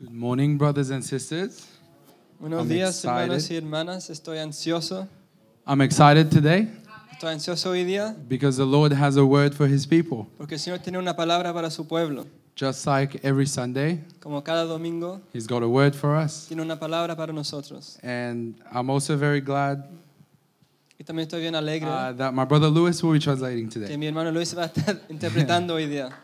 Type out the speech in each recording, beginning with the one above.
Good morning, brothers and sisters. Buenos I'm días, hermanos excited. y hermanas. Estoy ansioso. I'm excited today Estoy ansioso hoy día because the Lord has a word for his people. porque el Señor tiene una palabra para su pueblo. Just like every Sunday, Como cada domingo, he's got a word for us. tiene una palabra para nosotros. And I'm also very glad Y también estoy bien alegre uh, that my brother Luis will be translating que today. mi hermano Luis va a estar interpretando hoy día.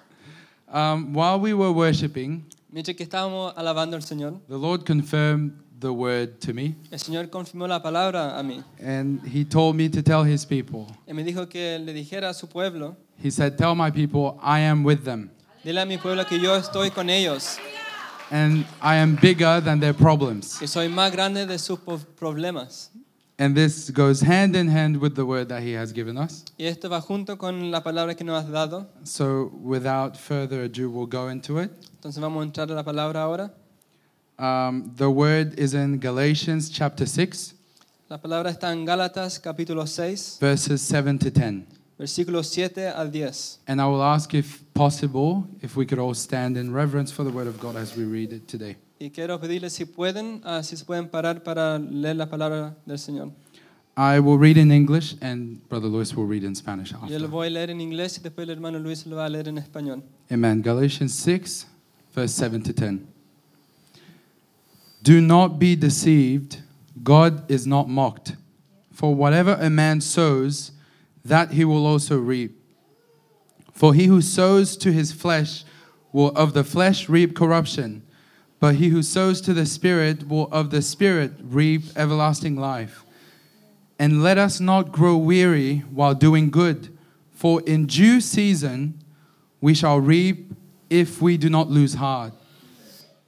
Um, while we were worshiping, Mientras que estábamos alabando al Señor, the Lord confirmed the word to me, el Señor confirmó la palabra a mí. and he told me to tell his people. Y me dijo que le dijera a su pueblo, He said, Tell my people, I am with them, dile a mi pueblo que yo estoy con ellos, and I am bigger than their problems. que soy más grande de sus po- problemas. And this goes hand in hand with the word that he has given us. Y esto va junto con la palabra que nos has dado. So, without further ado, we'll go into it. Entonces vamos a entrar a la palabra ahora. Um, the word is in Galatians chapter 6, La palabra está en Gálatas capítulo 6, verses 7 to 10. versículos 7 al 10. And I will ask if possible, if we could all stand in reverence for the word of God as we read it today. Y quiero pedirles si pueden, ah, si se pueden parar para leer la palabra del Señor. I will read in English, and Brother Luis will read in Spanish Yo after. lo voy a leer en inglés y después el hermano Luis lo va a leer en español. Amen. Galatians 6, verse 7 to 10. Do not be deceived. God is not mocked. For whatever a man sows, that he will also reap. For he who sows to his flesh will of the flesh reap corruption, but he who sows to the Spirit will of the Spirit reap everlasting life. And let us not grow weary while doing good, for in due season we shall reap if we do not lose heart.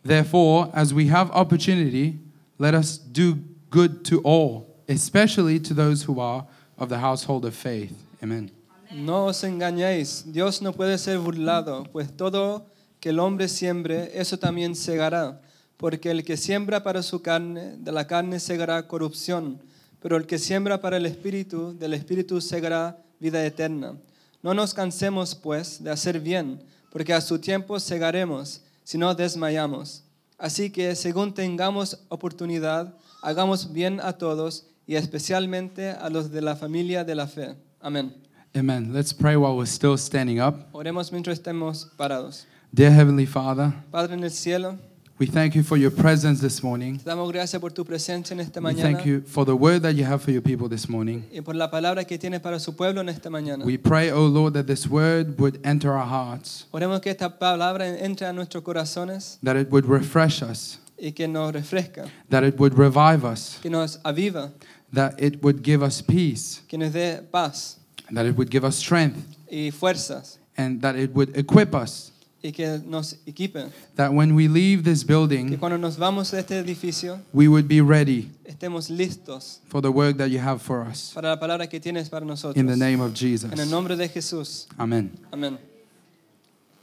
Therefore, as we have opportunity, let us do good to all, especially to those who are of the household of faith. Amen. No os engañéis, Dios no puede ser burlado, pues todo que el hombre siembre, eso también segará. Porque el que siembra para su carne, de la carne segará corrupción, pero el que siembra para el espíritu, del espíritu segará vida eterna. No nos cansemos, pues, de hacer bien, porque a su tiempo segaremos, si no desmayamos. Así que, según tengamos oportunidad, hagamos bien a todos y especialmente a los de la familia de la fe. Amén. Amen. Let's pray while we're still standing up. Oremos mientras estemos parados. Dear Heavenly Father, Padre en el cielo, we thank you for your presence this morning. te damos gracias por tu presencia en esta We mañana thank you for the word that you have for your people this morning. y por la palabra que tienes para su pueblo en esta mañana. We pray, O Lord, that this word would enter our hearts, Oremos que esta palabra entre a nuestros corazones that it would refresh us, y que nos refresca, that it would revive us, que nos aviva, that it would give us peace, que nos dé paz that it would give us strength, y fuerzas and that it would equip us, y que nos equipe. that when we leave this Que building, cuando nos vamos de este edificio we would be ready estemos listos for the work that you have for us. para la palabra que tienes para nosotros. In the name of Jesus. En el nombre de Jesús. Amen. Amén.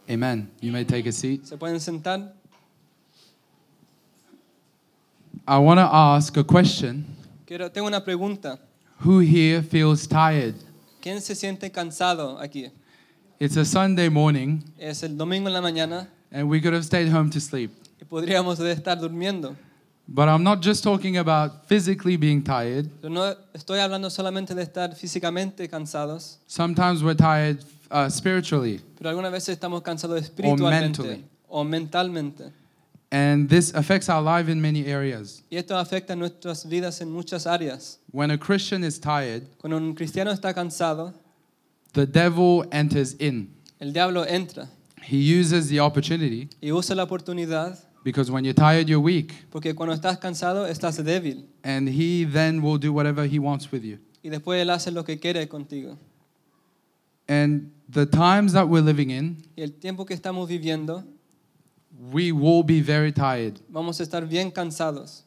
Amen. You may take a seat. ¿Se pueden sentar? I want to ask a question. Quiero, tengo una pregunta. Who here feels tired? ¿Quién se siente cansado aquí? It's a Sunday morning, Es el domingo en la mañana and we could have stayed home to sleep. y podríamos estar durmiendo. But I'm not just talking about physically being tired. Pero no estoy hablando solamente de estar físicamente cansados, Sometimes we're tired uh, spiritually. pero algunas veces estamos cansados espiritualmente mentally. o mentalmente. And this affects our life in many areas. Y esto afecta nuestras vidas en muchas áreas. When a Christian is tired, Cuando un cristiano está cansado, the devil enters in. el diablo entra He uses the opportunity y usa la oportunidad because when you're tired, you're weak. porque cuando estás cansado estás débil And he then will do whatever he wants with you. y después él hace lo que quiere contigo. And the times that we're living in, Y el tiempo que estamos viviendo, we will be very tired. vamos a estar bien cansados.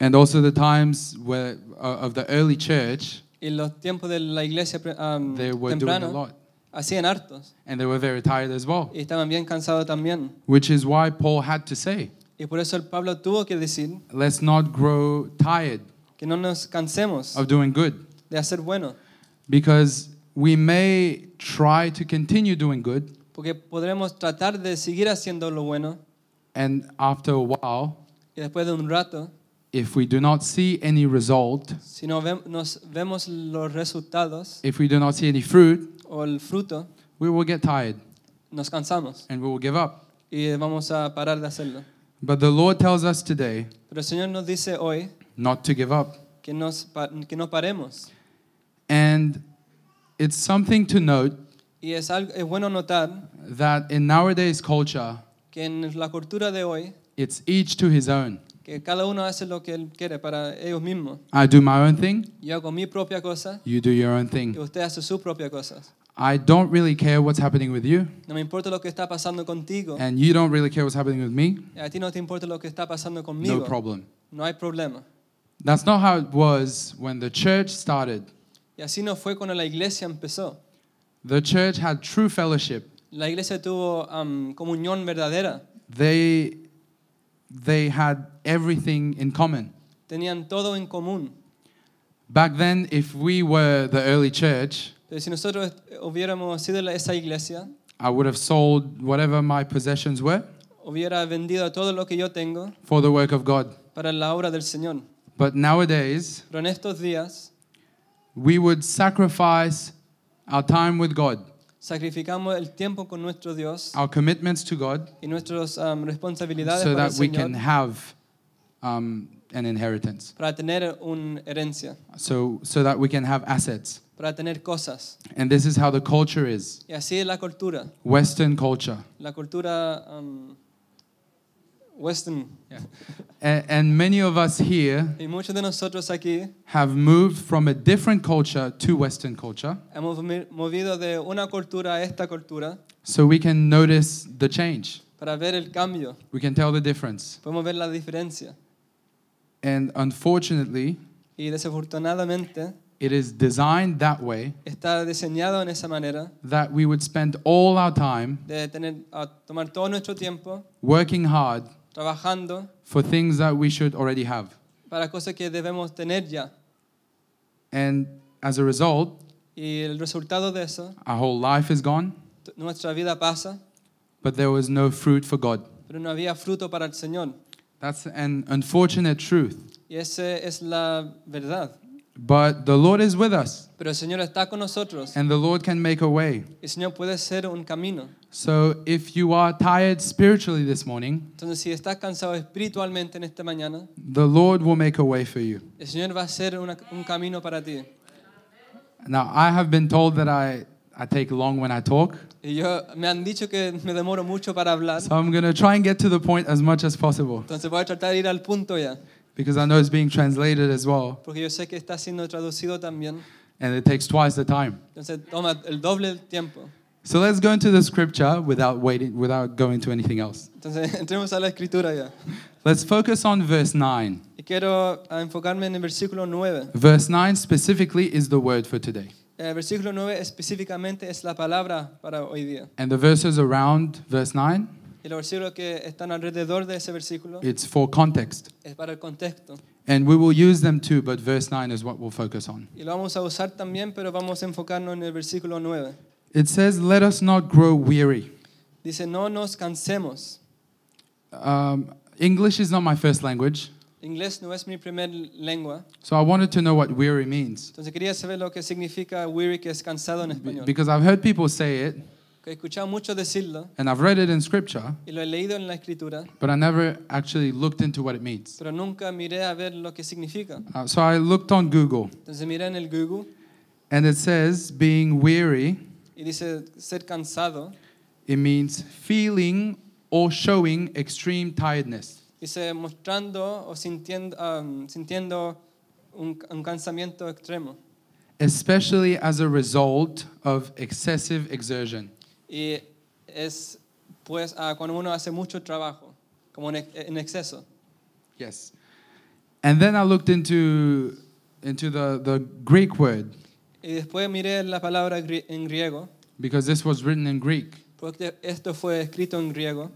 And also the times where uh, of the early church, Y los tiempos de la iglesia um, they were doing a temprano lot. hacían hartos And they were very tired as well. y estaban bien cansados también. Which is why Paul had to say, Y por eso el Pablo tuvo que decir let's not grow tired que no nos cansemos of doing good. de hacer bueno, Because we may try to continue doing good, porque podremos tratar de seguir haciendo lo bueno, And after a while, y después de un rato, if we do not see any result, si no vemos los resultados if we do not see any fruit, o el fruto, we will get tired nos cansamos and we will give up. y vamos a parar de hacerlo. But the Lord tells us today Pero el Señor nos dice hoy not to give up. que, nos, que no paremos. And it's something to note Y es, algo, es bueno notar that in nowadays culture, que en la cultura de hoy, it's each to his own. Que cada uno hace lo que él quiere para ellos mismos. I do my own thing, Yo hago mi propia cosa you do your own thing. y usted hace su propia cosa. I don't really care what's happening with you, No me importa lo que está pasando contigo. and you don't really care what's happening with me. y A ti no te importa lo que está pasando No conmigo. problem. No hay problema. That's not how it was when the church started. Y así no fue cuando la iglesia empezó. The church had true fellowship. La iglesia tuvo am, comunión verdadera. They they had everything in common. Tenían todo en común. Back then, if we were the early church, Pero si nosotros hubiéramos sido la- esa iglesia, I would have sold whatever my possessions were hubiera vendido todo lo que yo tengo for the work of God. para la obra del Señor. But nowadays, Pero en estos días we would sacrifice our time with God, sacrificamos el tiempo con nuestro Dios our commitments to God, y nuestras am, responsabilidades so para el that we can Señor have um, an inheritance, para tener una herencia, so, so that we can have assets. para tener cosas. And this is how the culture is Y así es la cultura, Western culture. la cultura am, western. A- and many of us here Y muchos de nosotros aquí have moved from a different culture to Western culture, hemos movido de una cultura a esta cultura so we can notice the change. para ver el cambio. We can tell the difference. Podemos ver la diferencia. And unfortunately, Y desafortunadamente it is designed that way está diseñado en esa manera that we would spend all our time de tener, a tomar todo nuestro tiempo working hard trabajando for things that we should already have. para cosas que debemos tener ya. And as a result, Y el resultado de eso, our whole life is gone, nuestra vida pasa, but there was no fruit for God. pero no había fruto para el Señor. That's an unfortunate truth. Y esa es la verdad. But the Lord is with us, Pero el Señor está con nosotros. and the Lord can make a way. El Señor puede ser un camino. So if you are tired spiritually this morning, Entonces, si estás cansado espiritualmente en esta mañana, the Lord will make a way for you. el Señor va a una- un camino para ti. Now, I have been told that I, I take long when I talk, Y yo, me han dicho que me demoro mucho para hablar. so I'm going to try and get to the point as much as possible Entonces voy a tratar de ir al punto ya. because I know it's being translated as well, Porque yo sé que está siendo traducido también. and it takes twice the time. Entonces toma el doble tiempo. So let's go into the scripture without waiting, without going to anything else. Entonces entremos a la escritura ya. Let's focus on verse 9. Y quiero enfocarme en el versículo 9. Verse 9 specifically is the word for today. El versículo 9 específicamente es la palabra para hoy día. And the verses around verse 9, Y los versículos que están alrededor de ese versículo it's for context. es para el contexto. And we will use them too, but verse 9 is what we'll focus on. Y lo vamos a usar también, pero vamos a enfocarnos en el versículo 9. It says, Let us not grow weary. Dice, no nos cansemos. Um, English is not my first language, Inglés no es mi primer lengua. so I wanted to know what weary means. Entonces quería saber lo que significa weary, que es cansado en español. Because I've heard people say it, Que he escuchado mucho decirlo and I've read it in scripture, y lo he leído en la escritura, but I never actually looked into what it means. pero nunca miré a ver lo que significa. Uh, so I looked on Google, Entonces miré en el Google and it says, Being weary, y dice ser cansado. it means feeling or showing extreme tiredness. Dice mostrando o sintiendo, um, sintiendo un, un cansamiento extremo. especially as a result of excessive exertion. Y es pues ah, cuando uno hace mucho trabajo, como en, ex- en exceso. Yes. And then I looked into into the, the Greek word Y después miré la palabra en griego, because this was written in Greek porque esto fue escrito en griego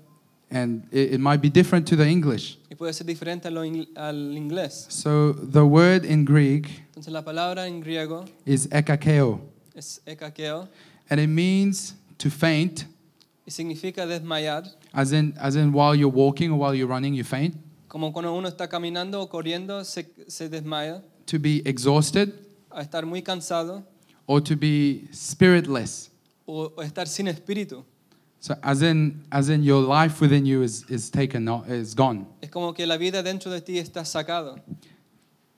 and it, it might be different to the English. y puede ser diferente ing- al inglés. So the word in Greek Entonces la palabra en griego is ekakeo es ekakeo and it means to faint, y significa desmayar, as in as in while you're walking or while you're running you faint, como cuando uno está caminando o corriendo se, se desmaya, to be exhausted, a estar muy cansado or to be spiritless. o, o estar sin espíritu. So as in as in your life within you is is taken is gone. Es como que la vida dentro de ti está sacado.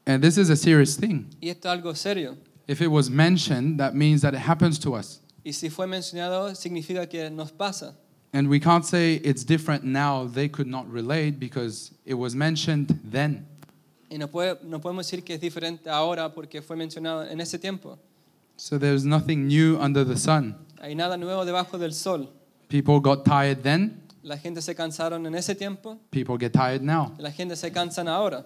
And this is a serious thing. Y esto es algo serio. If it was mentioned, that means that it happens to us. Y si fue mencionado, significa que nos pasa. And we can't say it's different now. They could not relate because it was mentioned then. Y no, puede- no podemos decir que es diferente ahora porque fue mencionado en ese tiempo. So there's nothing new under the sun. Hay nada nuevo debajo del sol. People got tired then, La gente se cansaron en ese tiempo, people get tired now. la gente se cansan ahora.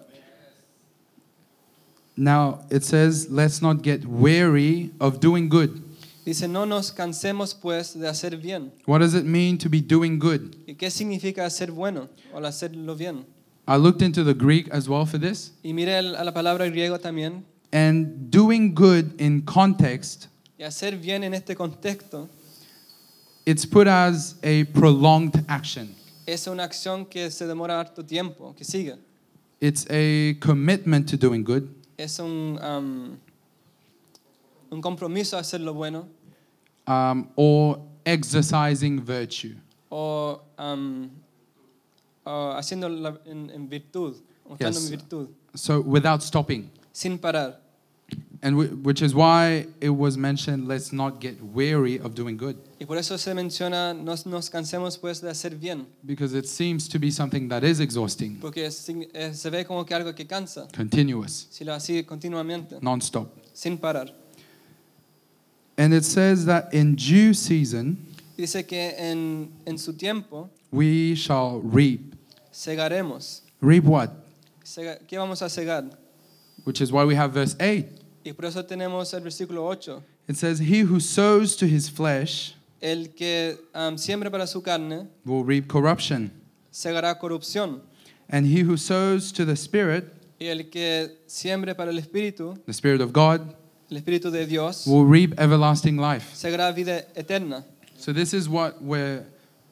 Now it says, let's not get weary of doing good. Dice, no nos cansemos pues de hacer bien. What does it mean to be doing good? ¿Y qué significa hacer bueno o hacerlo bien? I looked into the Greek as well for this. Y mire a la palabra griego también. And doing good in context, Y hacer bien en este contexto it's put as a prolonged action. es una acción que se demora harto tiempo, que sigue. It's a commitment to doing good. Es un, um, un compromiso a hacer lo bueno um, or exercising virtue. o um, o haciendo la- en, en virtud, o estando Yes. virtud, So without stopping. sin parar. And w- which is why it was mentioned, let's not get weary of doing good. Y por eso se menciona, no nos cansemos pues de hacer bien, Because it seems to be something that is exhausting, porque eh, se ve como que algo que cansa, continuous, si lo así continuamente, non-stop. sin parar. And it says that in due season, Dice que en, en su tiempo we shall reap. segaremos. Reap what? Sega- ¿Qué vamos a segar? Which is why we have verse 8. Y por eso tenemos el versículo 8. It says, He who sows to his flesh El que um, siembra para su carne will reap corruption. segará corrupción. And he who sows to the Spirit, Y el que siembre para el Espíritu, the Spirit of God, el Espíritu de Dios, will reap everlasting life. segará vida eterna. So this is what we're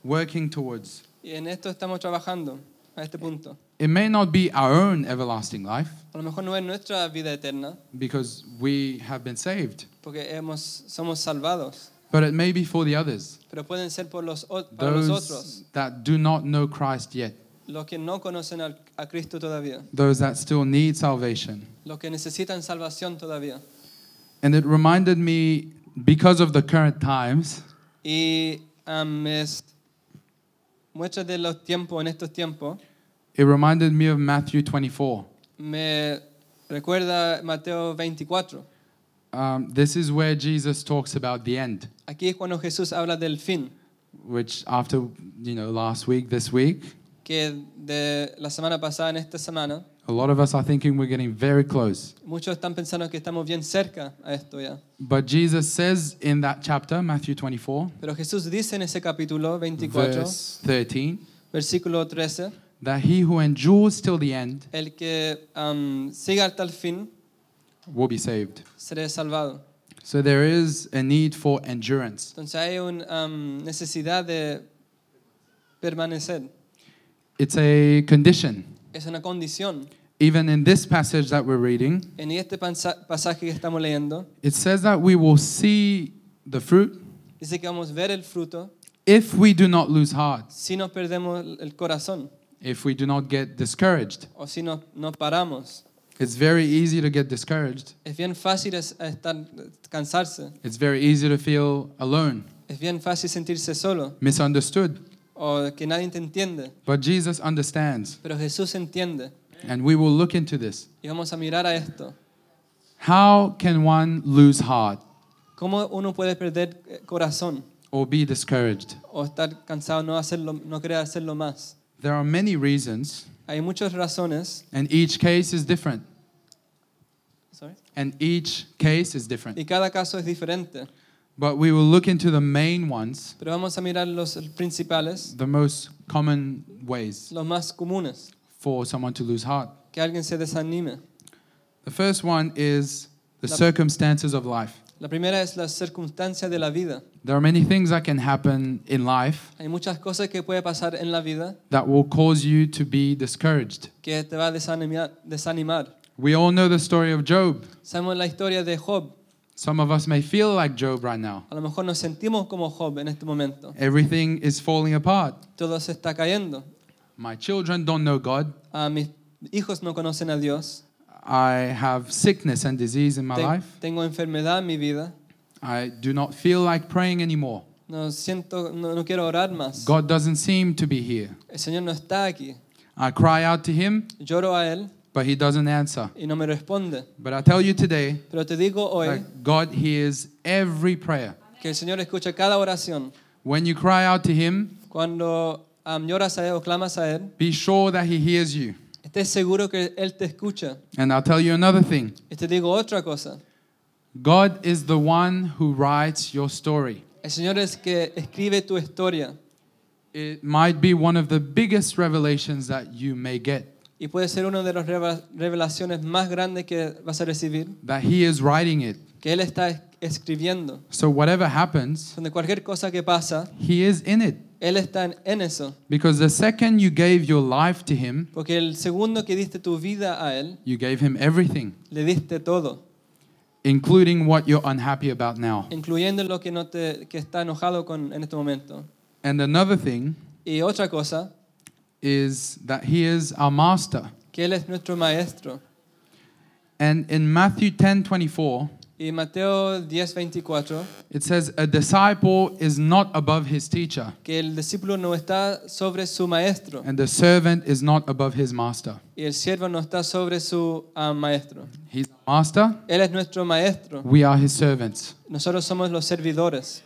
working towards. Y en esto estamos trabajando a este punto. It may not be our own everlasting life A lo mejor no es nuestra vida eterna, because we have been saved, porque hemos, somos salvados, but it may be for the others, pero pueden ser por los, para los those otros, that do not know Christ yet, los que no conocen al- a Cristo todavía, those that still need salvation. los que necesitan salvación todavía. And it reminded me, because of the current times, Y um, es muestras de los tiempos, en estos tiempos, it reminded me of Matthew 24. me recuerda Mateo 24. Um, this is where Jesus talks about the end, Aquí es cuando Jesús habla del fin, which after, you know, last week, this week, que de la semana pasada en esta semana, a lot of us are thinking we're getting very close. muchos están pensando que estamos bien cerca a esto ya. But Jesus says in that chapter, Matthew 24, Pero Jesús dice en ese capítulo 24, verse 13, versículo 13, that he who endures till the end el que um, siga hasta el fin will be saved. será salvado. So there is a need for endurance. Entonces hay una necesidad de permanecer. It's a condition. Es una condición. Even in this passage that we're reading, En este pasaje que estamos leyendo, it says that we will see the fruit dice que vamos a ver el fruto if we do not lose heart, si nos perdemos el corazón if we do not get discouraged. o si no, no paramos. It's very easy to get discouraged. Es bien fácil estar, cansarse. It's very easy to feel alone, Es bien fácil sentirse solo misunderstood. o que nadie te entiende. But Jesus understands, Pero Jesús entiende. and we will look into this. Y vamos a mirar a esto. How can one lose heart ¿Cómo uno puede perder eh, corazón or be discouraged? o estar cansado, no, hacerlo, no querer hacerlo más? There are many reasons, Hay muchas razones. and each case is different. Sorry. And each case is different. Y cada caso es diferente. But we will look into the main ones, Pero vamos a mirar los principales, the most common ways los más comunes. for someone to lose heart. Que alguien se desanime. The first one is the circumstances of life. La primera es las circunstancias de la vida. There are many things that can happen in life Hay muchas cosas que puede pasar en la vida that will cause you to be discouraged. que te va a desanimar. desanimar. We all know the story of Job. Sabemos la historia de Job. Some of us may feel like Job right now. A lo mejor nos sentimos como Job en este momento. Everything is falling apart. Todo se está cayendo. My children don't know God. Ah, mis hijos no conocen a Dios. I have sickness and disease in my Ten- life. tengo enfermedad en mi vida. I do not feel like praying anymore. No siento, no, no quiero orar más. God doesn't seem to be here. El Señor no está aquí. I cry out to Him, Lloro a Él but He doesn't answer. y no me responde. But I tell you today Pero te digo hoy that God hears every prayer. que el Señor escucha cada oración. When you cry out to Him, Cuando am, lloras a Él o clamas a Él, be sure that He hears you. Estés seguro que Él te escucha. And I'll tell you another thing Y te digo otra cosa. God is the one who writes your story. El Señor es que escribe tu historia It might be one of the biggest revelations that you may get, y puede ser una de las revelaciones más grandes que vas a recibir, that He is writing it. que Él está es- escribiendo. So, whatever happens, Donde cualquier cosa que pasa, He is in it. Él está en, eso. Because the second you gave your life to Him, Porque el segundo que diste tu vida a Él, you gave Him everything, le diste todo, including what you're unhappy about now. incluyendo lo que, no te, que está enojado con en este momento. And another thing Y otra cosa, is that He is our master. que Él es nuestro maestro. And in Matthew 10 24, Y Mateo 10:24, it says, A disciple is not above his teacher, que el discípulo no está sobre su maestro and the servant is not above his master. y el siervo no está sobre su ah, maestro. He's our master, Él es nuestro maestro. we are his servants. Nosotros somos los servidores.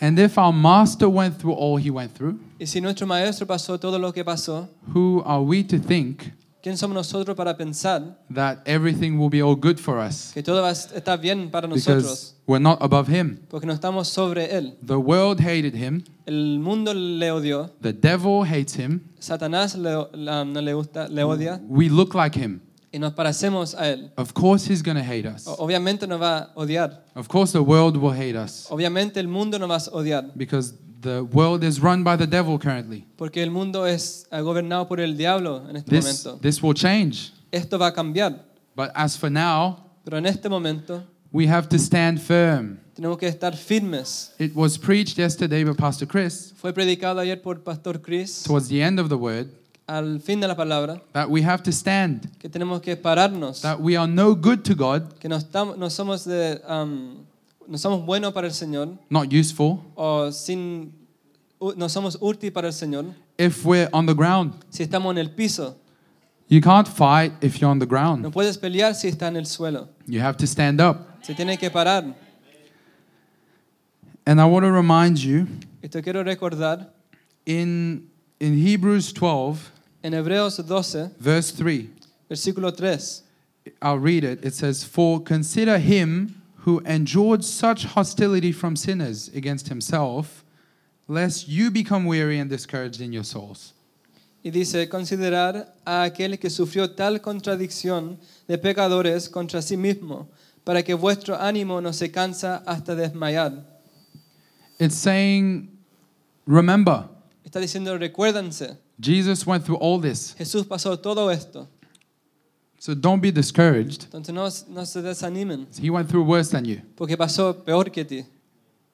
And if our master went through all he went through, Y si nuestro maestro pasó todo lo que pasó, who are we to think ¿quién somos nosotros para pensar that everything will be all good for us? que todo va a estar bien para Because nosotros? we're not above him. Porque no estamos sobre Él. The world hated him, El mundo le odió, the devil hates him, Satanás le, la- no le gusta, le odia we look like him. y nos parecemos a Él. Of course, he's going to hate us. Obviamente nos va a odiar. Of course, the world will hate us Obviamente el mundo nos va a odiar. because the world is run by the devil currently. Porque el mundo es gobernado por el diablo en este This, momento. this will change. Esto va a cambiar. But as for now, Pero en este momento we have to stand firm. tenemos que estar firmes. It was preached yesterday by Pastor Chris Fue predicado ayer por Pastor Chris towards the end of the word al fin de la palabra that we have to stand, que tenemos que pararnos. that we are no good to God, Que no, estamos, no somos de, am, no somos buenos para el Señor not useful, o sin, no somos útiles para el Señor if we're on the ground. si estamos en el piso. You can't fight if you're on the No ground. puedes pelear si en el suelo. You have to stand up. Se tiene que parar. And I want to remind you Y te quiero recordar in, in Hebrews 12, en Hebreos 12, verse 3, versículo 3. I'll read it. It says, For consider him who endured such hostility from sinners against himself, lest you become weary and discouraged in your souls. Y dice, considerar a aquel que sufrió tal contradicción de pecadores contra sí mismo, para que vuestro ánimo no se cansa hasta desmayar. It's saying, Remember, Está diciendo, recuérdense, Jesus went through all this. Jesús pasó todo esto. So don't be discouraged. Entonces no, no se desanimen, He went through worse than you. porque pasó peor que ti.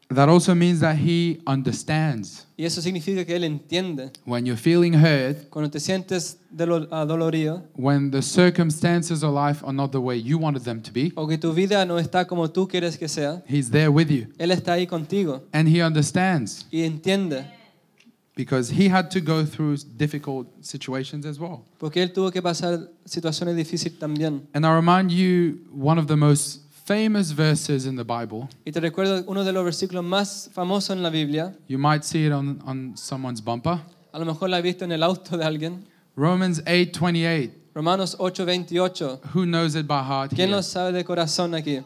That also means that he understands. Y eso significa que Él entiende. When you're feeling hurt, Cuando te sientes dolo- when the circumstances of life are not the way you wanted them to be, o que tu vida no está como tú quieres que sea, he's there with you. Él está ahí contigo And he understands y entiende, because he had to go through difficult situations as well. porque Él tuvo que pasar situaciones difíciles también. And I remind you one of the most famous verses in the Bible. Y te recuerdo uno de los versículos más famosos en la Biblia, You might see it on, on someone's bumper. a lo mejor la has visto en el auto de alguien, Romans 8:28. Romanos 8:28. Who knows it by heart? ¿Quién here? lo sabe de corazón aquí?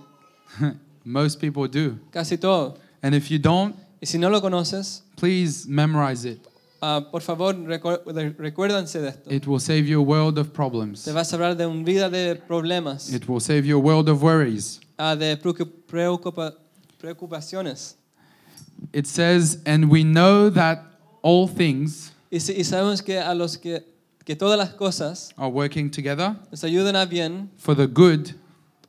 Most people do. Casi todo. And if you don't, Y si no lo conoces, please memorize it. ah, por favor recu- de- recuérdense de esto. It will save you a world of problems. Te vas a de una vida de problemas, It will save you a world of worries. ah, de preocupa- preocupaciones. It says, And we know that all things Y, y sabemos que a los que, que todas las cosas are working together nos ayudan a bien, for the good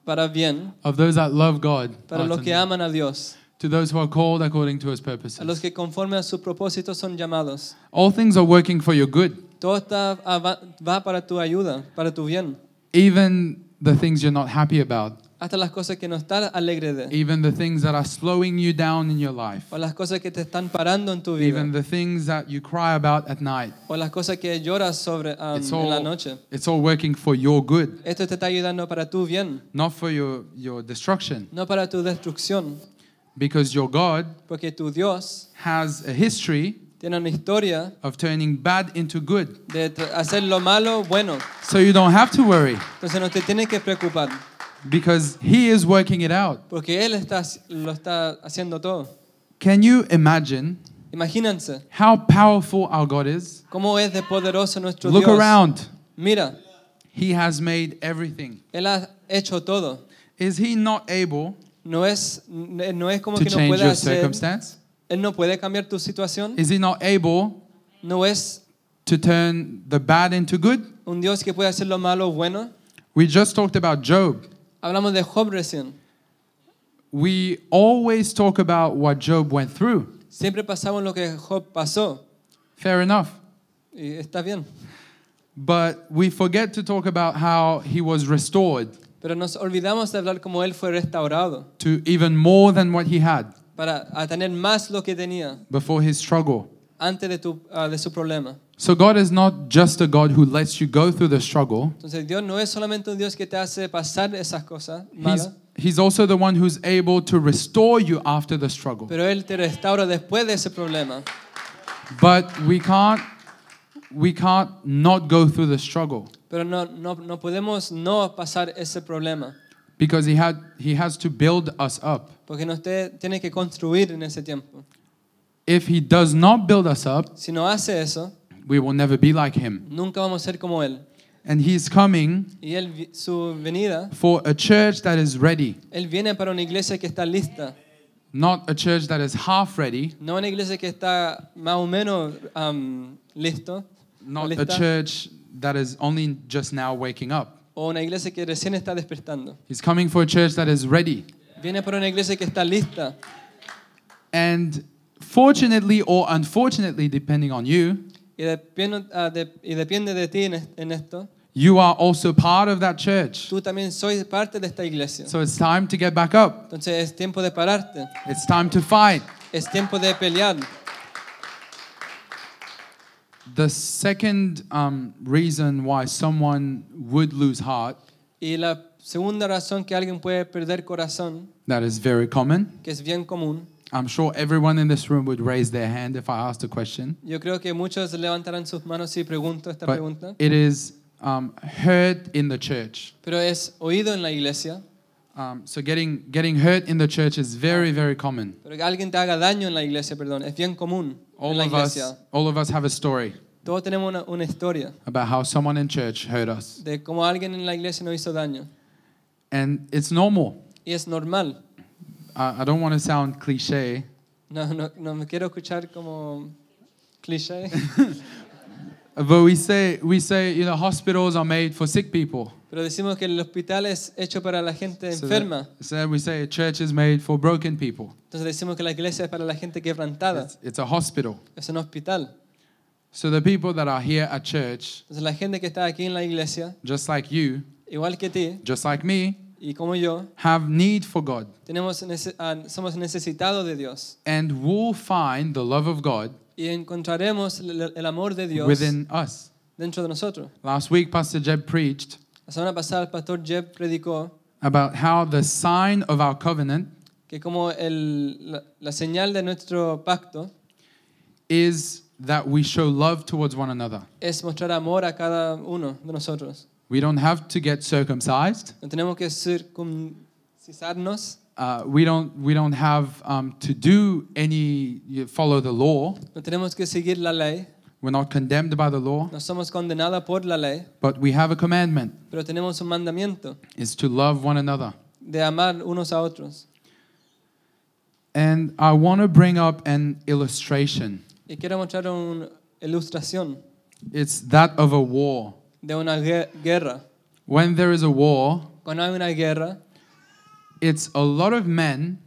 para bien, of those that love God, para los que aman a Dios, to those who are called according to his purposes. a los que conforme a su propósito son llamados. All things are working for your good, Todo está, ah, va, para tu ayuda, para tu bien. even the things you're not happy about, Hasta las cosas que no estás alegre de. even the things that are slowing you down in your life, O las cosas que te están parando en tu vida. even the things that you cry about at night. O las cosas que lloras sobre um, It's en la all, noche. it's all working for your good, Esto te está ayudando para tu bien, not for your, your destruction. no para tu destrucción. Because your God Porque tu Dios has a history tiene una historia of turning bad into good. de hacer lo malo bueno. So you don't have to worry Entonces no te tienes que preocupar. because He is working it out. Porque Él está, lo está haciendo todo. Can you imagine Imagínense how powerful our God is? cómo es de poderoso nuestro Look Dios. around. Mira, He has made everything. Él ha hecho todo. Is He not able No es, no es como to que no change puede your hacer. circumstance? Él no puede cambiar tu situación. Is He not able No es to turn the bad into good? un Dios que puede hacer lo malo bueno. We just talked about Job. Hablamos de Job recién. We always talk about what Job went through. Siempre pasamos lo que Job pasó. Fair enough. Y está bien. But we forget to talk about how he was restored Pero nos olvidamos de hablar cómo él fue restaurado to even more than what he had para a tener más lo que tenía before his struggle. antes de, tu, ah, de su problema. So God is not just a God who lets you go through the struggle. Entonces Dios no es solamente un Dios que te hace pasar esas cosas He's, malas, he's also the one who's able to restore you after the struggle. pero Él te restaura después de ese problema. But we can't we can't not go through the struggle Pero no, no, no podemos no pasar ese problema, because he had he has to build us up. porque nos te, tiene que construir en ese tiempo. If he does not build us up, Si no hace eso, we will never be like him. nunca vamos a ser como Él. And he's coming Y él, vi- su venida, for a church that is ready, Él viene para una iglesia que está lista, not a church that is half ready, no una iglesia que está más o menos am, listo, o not a lista, church that is only just now waking up. o una iglesia que recién está despertando. He's coming for a church that is ready. Viene para una iglesia que está lista. And fortunately or unfortunately, depending on you, Y depende, ah, de, y depende de ti en, en esto. you are also part of that church. Tú también soy parte de esta iglesia. So it's time to get back up. Entonces es tiempo de pararte. It's time to fight. Es tiempo de pelear. The second um, reason why someone would lose heart, Y la segunda razón que alguien puede perder corazón, that is very common. que es bien común, I'm sure everyone in this room would raise their hand if I asked a question. yo creo que muchos levantarán sus manos si pregunto esta But pregunta, it is um, hurt in the church. pero es oído en la iglesia, Um, so getting getting hurt in the church is very very common. pero que alguien te haga daño en la iglesia, perdón, es bien común en All la of us all of us have a story Todos tenemos una, una historia about how someone in church hurt us, de cómo alguien en la iglesia nos hizo daño. and it's normal. Y es normal. I I don't want to sound cliche, No, no, no me quiero escuchar como cliché, but we say we say you know hospitals are made for sick people. Pero decimos que el hospital es hecho para la gente So enferma. that- so we say a church is made for broken people. Entonces decimos que la iglesia es para la gente quebrantada. It's, it's a hospital. Es un hospital. So the people that are here at church, Entonces la gente que está aquí en la iglesia, just like you, igual que ti just like me, y como yo, have need for God tenemos ah, somos necesitados de Dios. and will find the love of God Y encontraremos el, el amor de Dios within us. dentro de nosotros. Last week, Pastor Jeb preached La semana pasada el pastor Jeb predicó about how the sign of our covenant que como el, la, la señal de nuestro pacto is that we show love towards one another. es mostrar amor a cada uno de nosotros. We don't have to get circumcised. No tenemos que circuncisarnos, Uh, we don't. We don't have um, to do any you follow the law. no tenemos que seguir la ley, We're not condemned by the law, no somos condenados por la ley, but we have a commandment: pero tenemos un mandamiento is to love one another. de amar unos a otros. And I want to bring up an illustration. Y quiero mostrar una ilustración It's that of a war. de una guerra. When there is a war, Cuando hay una guerra, it's a lot of men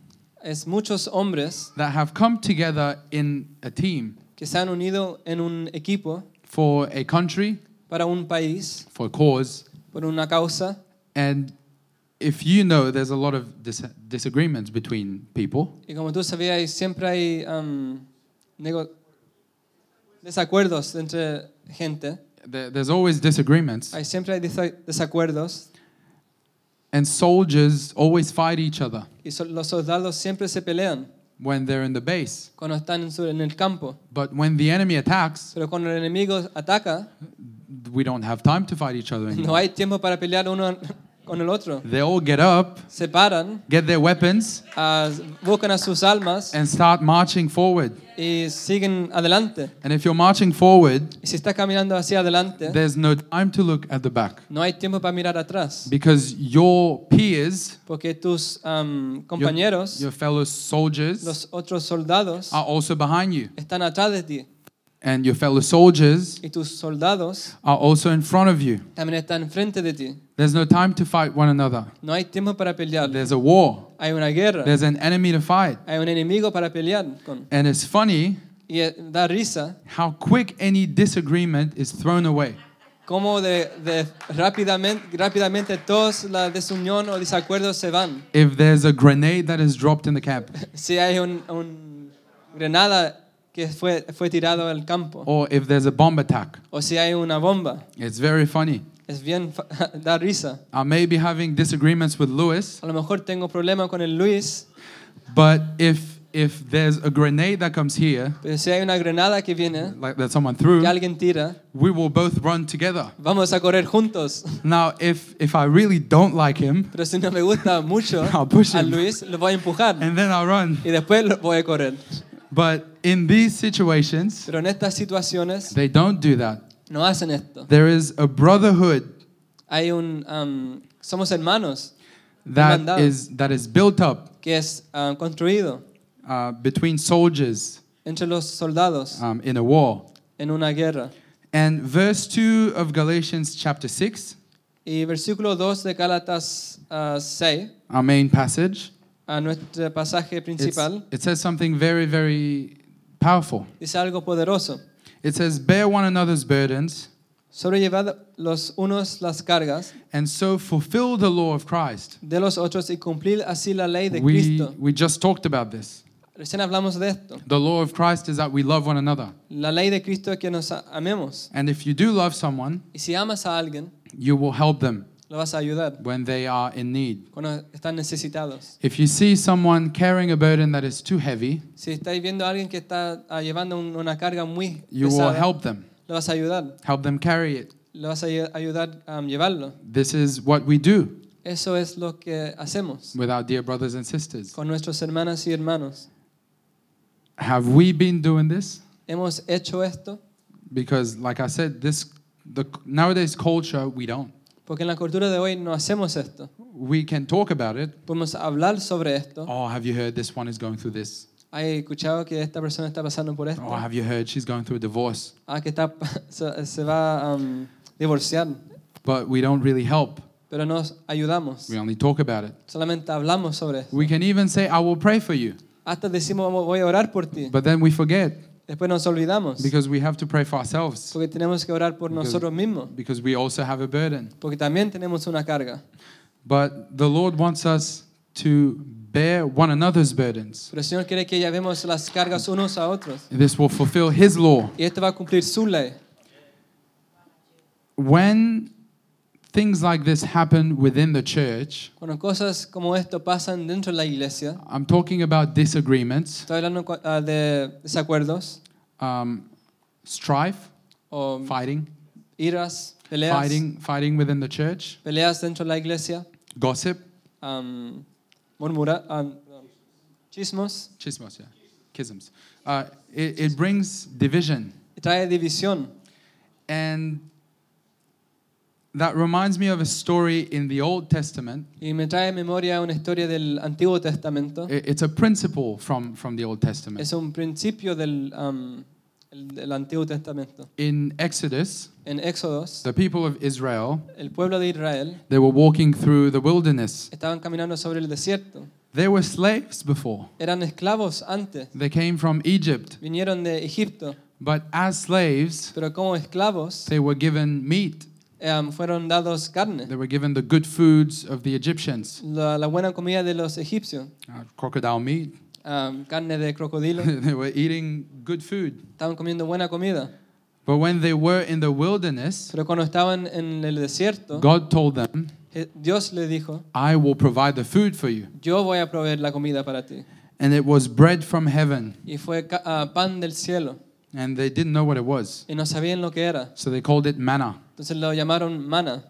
es muchos hombres that have come together in a team que se han unido en un equipo for a country, para un país, for a cause. por una causa. And if you know, there's a lot of dis- disagreements between people. Y como tú sabías, siempre hay um, desacuerdos entre gente. There, there's always disagreements. Hay, siempre hay desa- desacuerdos. And soldiers always fight each other Y so- los soldados siempre se pelean when they're in the base. cuando están en, el campo. But when the enemy attacks, Pero cuando el enemigo ataca, we don't have time to fight each other no hay tiempo para pelear uno con el otro. They all get up, Se paran, get their weapons, ah, buscan a sus almas and start marching forward. y siguen adelante. And if you're marching forward, Y si estás caminando hacia adelante, there's no time to look at the back no hay tiempo para mirar atrás. because your peers, Porque tus your, compañeros, your fellow soldiers, los otros soldados, are also behind you. están atrás de ti. And your fellow soldiers Y tus soldados are also in front of you. también están enfrente de ti. There's no time to fight one another. No hay tiempo para pelear. There's a war, Hay una guerra. there's an enemy to fight. Hay un enemigo para pelear con. And it's funny Y da risa how quick any disagreement is thrown away. cómo de, de rápidamente, rápidamente todos la desunión o desacuerdos se van. If there's a grenade that is dropped in the camp, Si hay un, un granada que fue, fue tirado al campo or if there's a bomb attack, o si hay una bomba, it's very funny. Es bien da risa. I may be having disagreements with Luis. A lo mejor tengo problema con el Luis, but if if there's a grenade that comes here, pero si hay una granada que viene, like that someone threw, que alguien tira, we will both run together. vamos a correr juntos. Now, if if I really don't like him, Pero si no me gusta mucho I'll push a. Luis, lo voy a empujar and then I'll run. y después lo voy a correr. But in these situations, Pero en estas situaciones they don't do that. No hacen esto. There is a brotherhood Hay un, um, somos hermanos that Hermandad. is that is built up que es um, construido uh, between soldiers entre los soldados um, in a war. en una guerra. And verse 2 of Galatians chapter 6, Y versículo 2 de Gálatas uh, 6, our main passage, a nuestro pasaje it's- principal, it says something very, very powerful. dice algo poderoso. It says, Bear one another's burdens, Sobrellevad los unos las cargas and so fulfill the law of Christ. de los otros y cumplir así la ley de We, Cristo. we just talked about this. Recién hablamos de esto. The law of Christ is that we love one another. La ley de Cristo es que nos amemos. And if you do love someone, Y si amas a alguien, you will help them lo vas a ayudar when they are in need. cuando están necesitados. If you see someone carrying a burden that is too heavy, Si estáis viendo a alguien que está ah, llevando un- una carga muy you will pesada, help them. lo vas a ayudar. Help them carry it. Le vas a ay- ayudar a llevarlo. This is what we do Eso es lo que hacemos with our dear brothers and sisters. con nuestros hermanas y hermanos. Have we been doing this? Hemos hecho esto Because, like I said, this the nowadays culture we don't. Porque en la cultura de hoy no hacemos esto. We can talk about it. Podemos hablar sobre esto. Oh, have you heard this one is going through this? ¿Hay escuchado que esta persona está pasando por esto? Oh, have you heard she's going through a divorce? Ah, que está, se, va a um, divorciar. But we don't really help. Pero nos ayudamos. We only talk about it. Solamente hablamos sobre eso. We can even say, I will pray for you. Hasta decimos, voy a orar por ti. But then we forget Después nos olvidamos. because we have to pray for ourselves Porque tenemos que orar por Because- nosotros mismos. because we also have a burden. Porque también tenemos una carga. But the Lord wants us to bear one another's burdens. Pero el Señor quiere que llevemos las cargas unos a otros. This will fulfill His law. Y esto va a cumplir su ley. When things like this happen within the church, Cuando cosas como esto pasan dentro de la iglesia, I'm talking about disagreements, estoy hablando ah, de desacuerdos. um, strife, o fighting, iras, peleas, fighting, fighting within the church, peleas dentro de la iglesia, gossip, am, murmura, am, chismos, chismos, yeah, schisms. Uh, it, it brings division. trae división. And that reminds me of a story in the Old Testament. Y me trae a memoria una historia del Antiguo Testamento. It's a principle from, from the Old Testament. Es un principio del, um, del Antiguo Testamento. In Exodus, En Éxodos, the people of Israel, el pueblo de Israel they were walking through the wilderness. estaban caminando sobre el desierto. They were slaves before. Eran esclavos antes. They came from Egypt. Vinieron de Egipto. But as slaves, Pero como esclavos they were given meat. Um, fueron dados carne. They were given the good foods of the Egyptians. La, la buena comida de los egipcios. Uh, crocodile meat. um, carne de crocodilo. they were eating good food. Estaban comiendo buena comida. But when they were in the wilderness, Pero cuando estaban en el desierto, God told them, Dios le dijo, I will provide the food for you. yo voy a proveer la comida para ti. And it was bread from heaven. Y fue ah, pan del cielo. And they didn't know what it was. Y no sabían lo que era. So they called it manna. Entonces lo llamaron mana.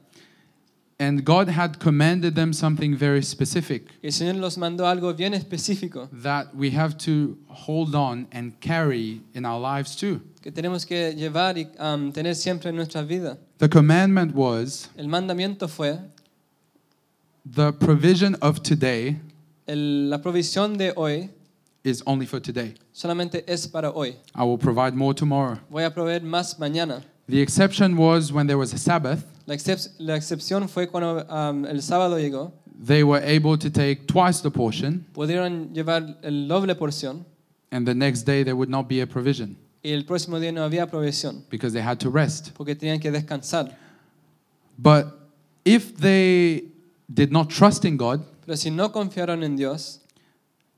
And God had commanded them something very specific el Señor los mandó algo bien específico that we have to hold on and carry in our lives too. que tenemos que llevar y um, tener siempre en nuestra vida. The commandment was El mandamiento fue the provision of today el- la provisión de hoy is only for today. solamente es para hoy. I will provide more tomorrow. Voy a proveer más mañana. The exception was when there was a Sabbath, La, excep- la excepción fue cuando um, el sábado llegó. they were able to take twice the portion, Pudieron llevar el doble porción and the next day there would not be a provision y el próximo día no había provisión because they had to rest. porque tenían que descansar. But if they did not trust in God Pero si no confiaron en Dios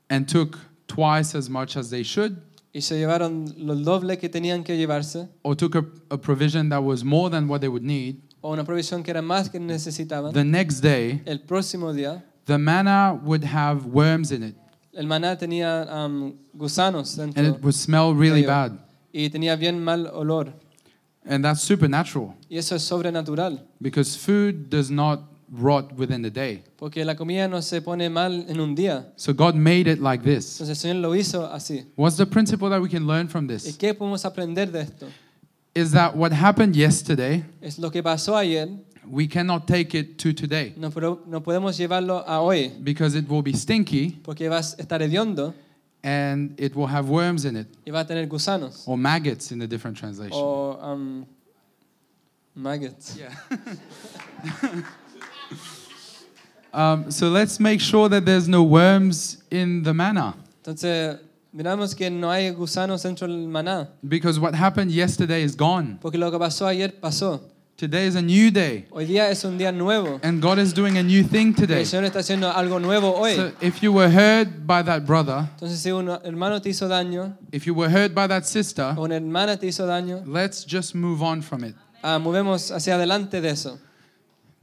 and took twice as much as they should, y se llevaron lo doble que tenían que llevarse or took a, a provision that was more than what they would need, o una provisión que era más que necesitaban, the next day el próximo día the manna would have worms in it el maná tenía um, gusanos and it would smell really bad. y tenía bien mal olor. And that's supernatural Y eso es sobrenatural, because food does not rot within the day. porque la comida no se pone mal en un día. So God made it like this. Entonces el Señor lo hizo así. What's the principle that we can learn from ¿Y this? qué podemos aprender de esto? Is that what happened yesterday, Es lo que pasó ayer, we cannot take it to today no, no podemos llevarlo a hoy, because it will be stinky porque va a estar hediondo and it will have worms in it y va a tener gusanos or maggots in a different translation. o um, maggots. Yeah. um, so let's make sure that there's no worms in the manna Entonces, miramos que no hay gusanos dentro del maná, because what happened yesterday is gone. porque lo que pasó ayer pasó. Today is a new day Hoy día es un día nuevo. and God is doing a new thing today. el Señor está haciendo algo nuevo hoy. So if you were hurt by that brother, Entonces, si un hermano te hizo daño if you were hurt by that sister, o una hermana te hizo daño, let's just move on from it ah, movemos hacia adelante de eso,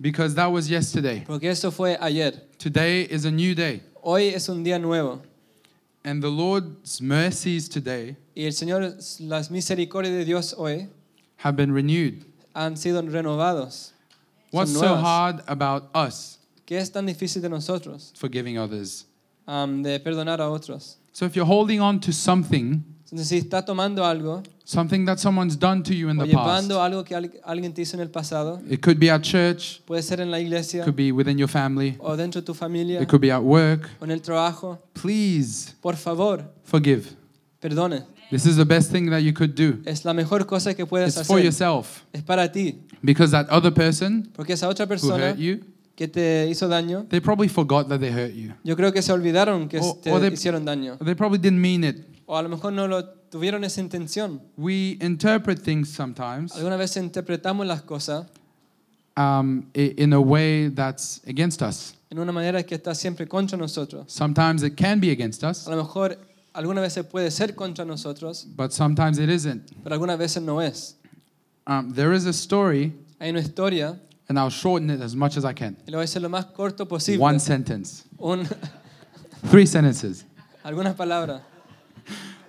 because that was yesterday. porque eso fue ayer. Today is a new day. Hoy es un día nuevo. And the Lord's mercies today Y el Señor, las misericordias de Dios hoy have been renewed. han sido renovados. What's so hard about us ¿Qué es tan difícil de nosotros? forgiving others? Am, de perdonar a otros. So if you're holding on to something, Entonces, si estás tomando algo something that someone's done to you in o the past, algo que alguien te hizo en el pasado, it could be at church, puede ser en la it iglesia could be within your family, o dentro de tu familia it could be at work. o en el trabajo, Please por favor, forgive. perdone. This is the best thing that you could do. Es la mejor cosa que puedes It's for yourself Es para ti. because that other person Porque esa otra who hurt you, que te hizo daño, they probably forgot that they hurt you. yo creo que se olvidaron que O- te o de- hicieron daño. They probably didn't mean it. O a lo mejor no lo tuvieron esa intención. We interpret things sometimes Algunas veces interpretamos las cosas um, i- in a way that's against us. en una manera que está siempre contra nosotros. Sometimes it can be against us, A lo mejor algunas veces puede ser contra nosotros, but sometimes it isn't. pero algunas veces no es. Um, there is a story, Hay una historia, and I'll shorten it as much as I can. y lo voy a hacer lo más corto posible. One sentence, Un- three sentences. algunas palabras.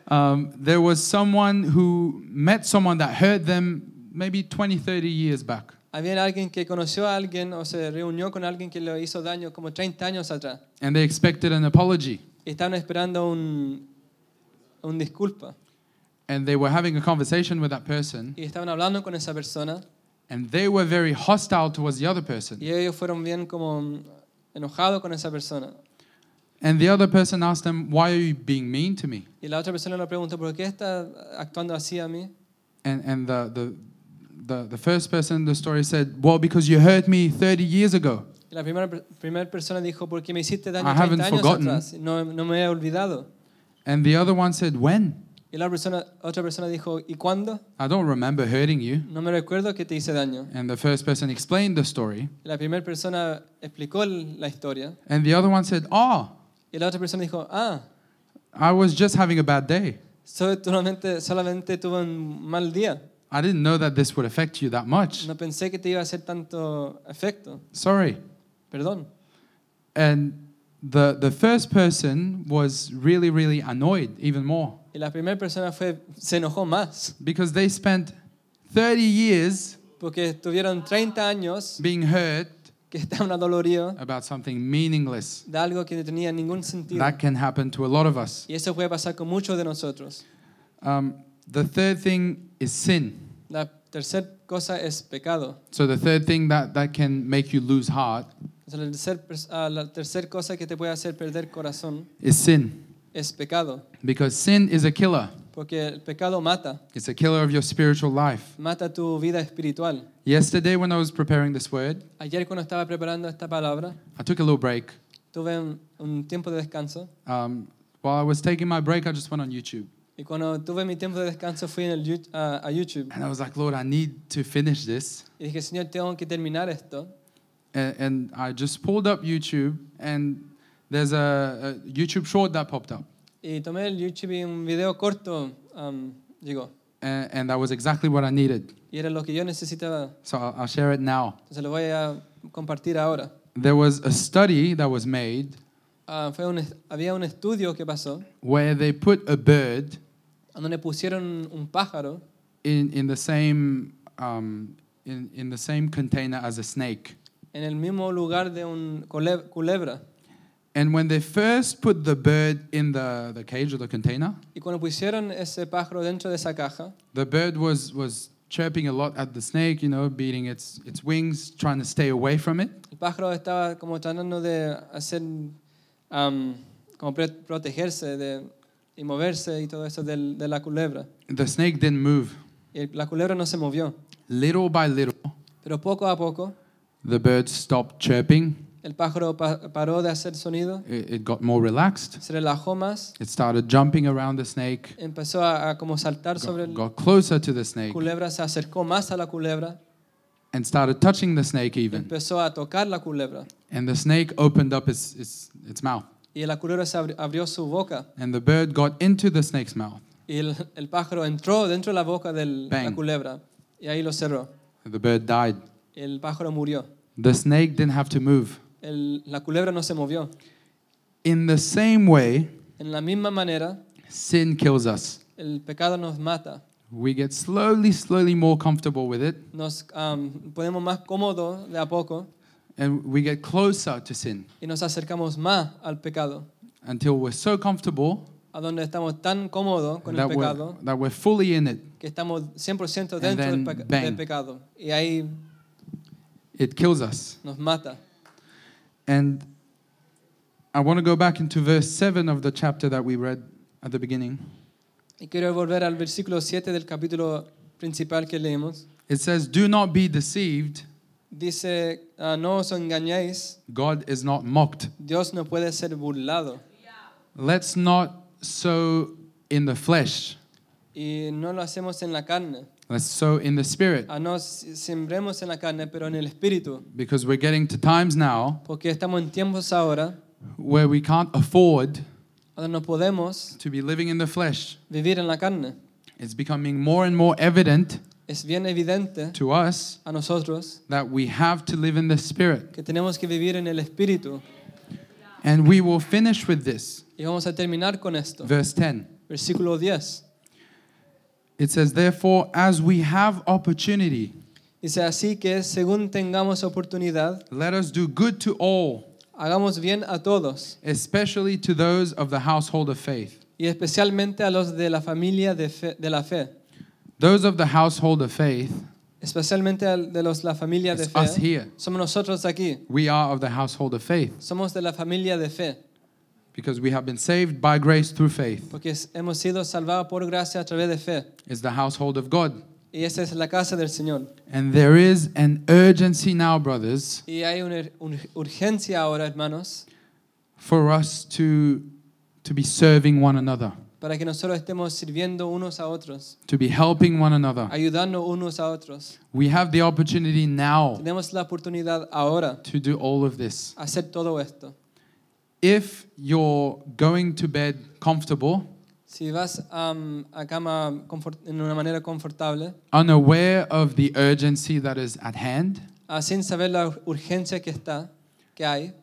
Um, there was someone who met someone that hurt them maybe 20, 30 years back. Había alguien que conoció a alguien o se reunió con alguien que le hizo daño como 30 años atrás. And they expected an apology. Y estaban esperando un, un disculpa. And they were having a conversation with that person. Y estaban hablando con esa persona. and they were very hostile towards the other person. Y ellos fueron bien como enojados con esa persona. And the other person asked them, Why are you being mean to me? Y la otra persona le preguntó, ¿por qué está actuando así a mí? And, and the, the, the, the first person in the story said, Well, because you hurt me 30 years ago. Y la primera, primera persona dijo, ¿por qué me hiciste daño I haven't 30 años forgotten. atrás? No, no me he olvidado. And the other one said, When? Y la persona, otra persona dijo, ¿y cuándo? I don't remember hurting you. No me recuerdo que te hice daño. And the first person explained the story. La primera persona explicó la historia. And the other one said, Oh, Y la otra persona dijo, ah, I was just having a bad day. solamente, solamente tuve un mal día. I didn't know that this would affect you that much. No pensé que te iba a hacer tanto efecto. Sorry. Perdón. And the, the first person was really, really annoyed even more Y la primera persona fue, se enojó más. because they spent 30 years Porque estuvieron 30 años being hurt que estaban adoloridos about something meaningless. de algo que no tenía ningún sentido. That can happen to a lot of us. Y eso puede pasar con muchos de nosotros. Um, the third thing is sin. La tercera cosa es pecado. So the third thing that, that can make you lose heart O sea, la tercera ah, tercer cosa que te puede hacer perder corazón is sin. es pecado. Because sin is a killer. Porque el pecado mata. It's a killer of your spiritual life. Mata tu vida espiritual. Yesterday, when I was preparing this word, Ayer cuando estaba preparando esta palabra, I took a little break. tuve un, un tiempo de descanso. Um, while I was taking my break, I just went on YouTube. Y cuando tuve mi tiempo de descanso fui en el, Yu- a, a YouTube. And I was like, Lord, I need to finish this. Y dije, Señor, tengo que terminar esto. And, and I just pulled up YouTube, and there's a, a YouTube short that popped up. Y tomé el YouTube un video corto um, llegó. And, and that was exactly what I needed. Y era lo que yo necesitaba. So I'll, I'll share it now. Entonces lo voy a compartir ahora. There was a study that was made Ah, fue un, había un estudio que pasó where they put a bird donde pusieron un pájaro in, in the same um, in, in the same container as a snake. en el mismo lugar de un culebra. And when they first put the bird in the, the cage or the container, Y cuando pusieron ese pájaro dentro de esa caja, the bird was, was chirping a lot at the snake, you know, beating its, its wings, trying to stay away from it. el pájaro estaba como tratando de hacer, am, como protegerse de, y moverse y todo eso del- de la culebra. The snake didn't move. Y la culebra no se movió. Little by little, Pero poco a poco, the bird stopped chirping. El pájaro pa- paró de hacer sonido, It, it got more relaxed. se relajó más, It started jumping around the snake, empezó a, a como saltar sobre got, el got closer to the snake, culebra, se acercó más a la culebra, and started touching the snake even. empezó a tocar la culebra. And the snake opened up its, its, its mouth. Y la culebra se abrió su boca And the bird got into the snake's mouth. y el, el pájaro entró dentro de la boca de la culebra y ahí lo cerró. The bird died. El pájaro murió. The snake didn't have to move. El- la culebra no se movió. In the same way, En la misma manera, sin kills us. el pecado nos mata. We get slowly, slowly more comfortable with it, Nos am, ponemos más cómodos de a poco and we get closer to sin y nos acercamos más al pecado. until we're so comfortable A donde estamos tan cómodos con el that we're, pecado that we're fully in it. que estamos 100% And dentro then del, peca- bang. del pecado. Y ahí It kills us. nos mata. And I want to go back into verse 7 of the chapter that we read at the beginning. Y quiero volver al versículo 7 del capítulo principal que leímos. It says, Do not be deceived. Dice, ah, no os engañéis, God is not mocked. Dios no puede ser burlado. Let's not sow in the flesh. Y no lo hacemos en la carne. Let's sow in the spirit. Ah, no sembremos en la carne, pero en el espíritu. Because we're getting to times now Porque estamos en tiempos ahora where we can't afford donde no podemos to be living in the flesh. vivir en la carne. It's becoming more and more evident Es bien evidente to us a nosotros that we have to live in the spirit. que tenemos que vivir en el espíritu. And we will finish with this. Y vamos a terminar con esto. Verse 10. Versículo 10. It says, Therefore, as we have opportunity, Dice así que según tengamos oportunidad, let us do good to all, hagamos bien a todos especially to those of the household of faith. y especialmente a los de la familia de, fe- de la fe. Those of the household of faith especialmente al- de los, la familia de It's us fe. here. Somos nosotros aquí. We are of the household of faith Somos de la familia de fe, because we have been saved by grace through faith. porque hemos sido salvados por gracia a través de fe. It's the household of God. Y esa es la casa del Señor. And there is an urgency now, brothers, Y hay una urgencia ahora, hermanos, for us to, to be serving one another, para que nosotros estemos sirviendo unos a otros, to be helping one another. ayudando unos a otros. We have the opportunity now Tenemos la oportunidad ahora to do all of this. hacer todo esto. If you're going to bed comfortable, Si vas am, a cama en una manera confortable, unaware of the urgency that is at hand, ah, sin saber la urgencia que está, que hay,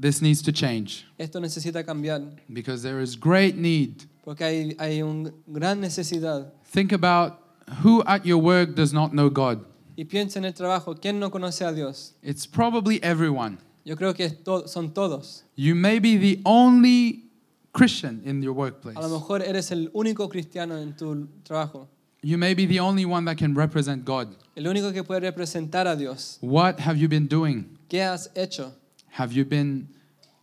this needs to change esto necesita cambiar, because there is great need. porque hay, hay una gran necesidad. Think about who at your work does not know God. Y piensa en el trabajo, ¿quién no conoce a Dios? It's probably everyone. Yo creo que to- son todos. You may be the only Christian in your workplace. A lo mejor eres el único cristiano en tu trabajo, You may be the only one that can represent God. el único que puede representar a Dios. What have you been doing? ¿Qué has hecho? Have you been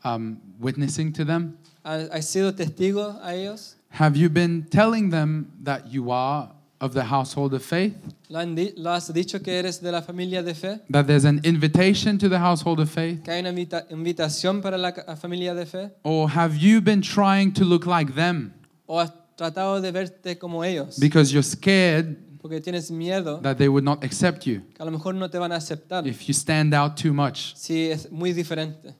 um, witnessing to them? ¿Has has sido testigo a ellos? Have you been telling them that you are of the household of faith? ¿Lo, han di- lo has dicho que eres de la familia de fe? That there's an invitation to the household of faith? ¿Que hay una invitación para la familia de fe? Or have you been trying to look like them ¿O has tratado de verte como ellos? because you're scared Porque tienes miedo that they would not accept you que a lo mejor no te van a aceptar if you stand out too much? si es muy diferente.